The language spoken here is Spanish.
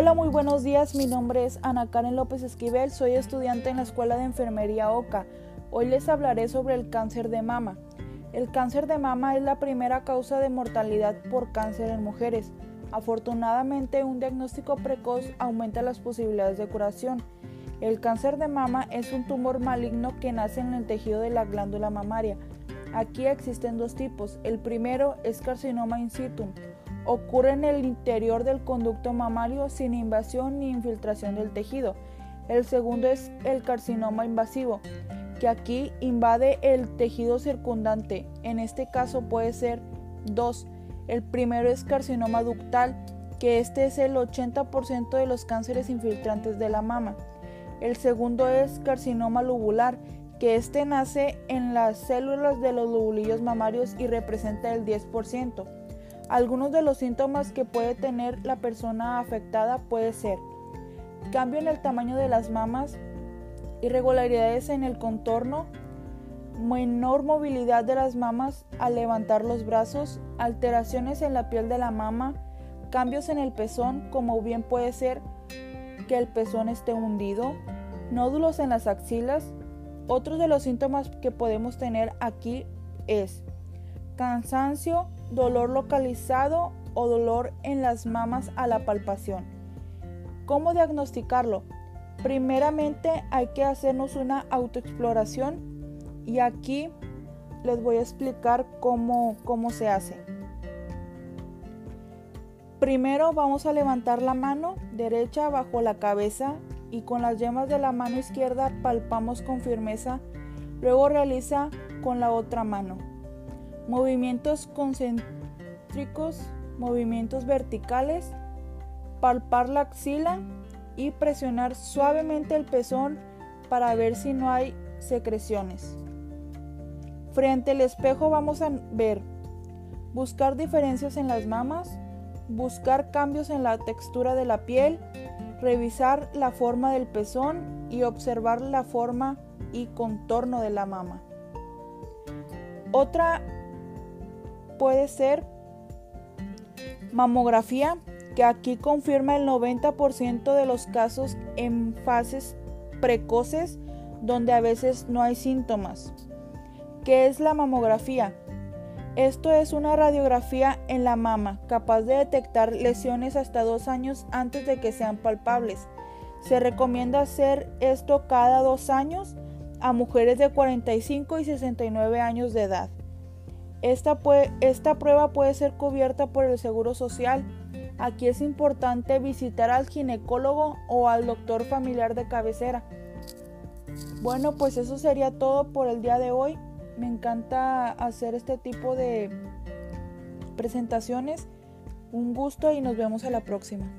Hola, muy buenos días. Mi nombre es Ana Karen López Esquivel. Soy estudiante en la Escuela de Enfermería OCA. Hoy les hablaré sobre el cáncer de mama. El cáncer de mama es la primera causa de mortalidad por cáncer en mujeres. Afortunadamente, un diagnóstico precoz aumenta las posibilidades de curación. El cáncer de mama es un tumor maligno que nace en el tejido de la glándula mamaria. Aquí existen dos tipos. El primero es carcinoma in situ. Ocurre en el interior del conducto mamario sin invasión ni infiltración del tejido. El segundo es el carcinoma invasivo que aquí invade el tejido circundante. En este caso puede ser dos. El primero es carcinoma ductal, que este es el 80% de los cánceres infiltrantes de la mama. El segundo es carcinoma lubular, que este nace en las células de los lobulillos mamarios y representa el 10%. Algunos de los síntomas que puede tener la persona afectada puede ser cambio en el tamaño de las mamas, irregularidades en el contorno, menor movilidad de las mamas al levantar los brazos, alteraciones en la piel de la mama, cambios en el pezón, como bien puede ser que el pezón esté hundido, nódulos en las axilas. Otros de los síntomas que podemos tener aquí es cansancio, dolor localizado o dolor en las mamas a la palpación. ¿Cómo diagnosticarlo? Primeramente hay que hacernos una autoexploración y aquí les voy a explicar cómo, cómo se hace. Primero vamos a levantar la mano derecha bajo la cabeza y con las yemas de la mano izquierda palpamos con firmeza. Luego realiza con la otra mano. Movimientos concéntricos, movimientos verticales, palpar la axila y presionar suavemente el pezón para ver si no hay secreciones. Frente al espejo vamos a ver, buscar diferencias en las mamas, buscar cambios en la textura de la piel, revisar la forma del pezón y observar la forma y contorno de la mama. Otra puede ser mamografía que aquí confirma el 90% de los casos en fases precoces donde a veces no hay síntomas. ¿Qué es la mamografía? Esto es una radiografía en la mama capaz de detectar lesiones hasta dos años antes de que sean palpables. Se recomienda hacer esto cada dos años a mujeres de 45 y 69 años de edad. Esta, esta prueba puede ser cubierta por el Seguro Social Aquí es importante visitar al ginecólogo o al doctor familiar de cabecera. Bueno, pues eso sería todo por el día de hoy. Me encanta hacer este tipo de presentaciones. Un gusto y nos vemos a la próxima.